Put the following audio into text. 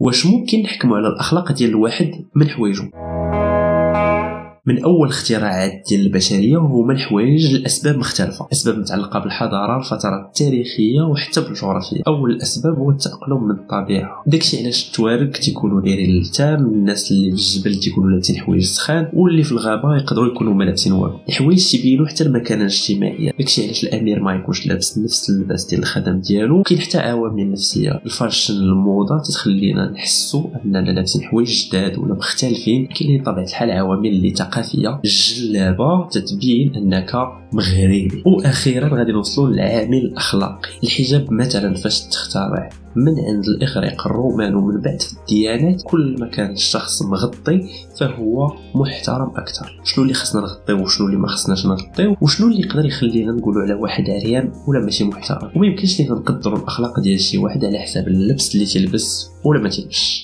واش ممكن نحكموا على الأخلاق ديال الواحد من حوايجو. من أول اختراعات ديال البشرية وهما الحوايج لأسباب مختلفة. أسباب متعلقة بالحضارة الفترات التاريخية وحتى بالجغرافيا أول الأسباب هو التأقلم من الطبيعة. داكشي علاش التوارك تيكونوا دايرين التام الناس اللي في الجبل تيكونوا لابسين حوايج سخان واللي في الغابة يقدروا يكونوا ما لابسين والو. الحوايج تيبينوا حتى المكانة الاجتماعية. داكشي علاش الأمير ما يكونش لابس نفس اللباس ديال الخدم ديالو. كاين حتى عوامل نفسية. الفاشن الموضة تتخلينا نحسوا أننا لابسين حوايج جداد ولا مختلفين. كاينين بطبيعه الحال عوامل اللي الثقافيه الجلابه تتبين أنك مغربي. وأخيرا غادي نوصلوا للعامل الاخلاقي الحجاب مثلا فاش تخترع من عند الإغريق الرومان ومن بعد في الديانات كل ما كان الشخص مغطي فهو محترم أكثر. شنو اللي خصنا نغطيو وشنو اللي ما خصناش نغطيو وشنو اللي يقدر يخلينا نقولوا على واحد عريان ولا ماشي محترم؟ وما يمكنش لينا نقدروا الأخلاق ديال شي واحد على حساب اللبس اللي تلبس ولا ما تلبسش.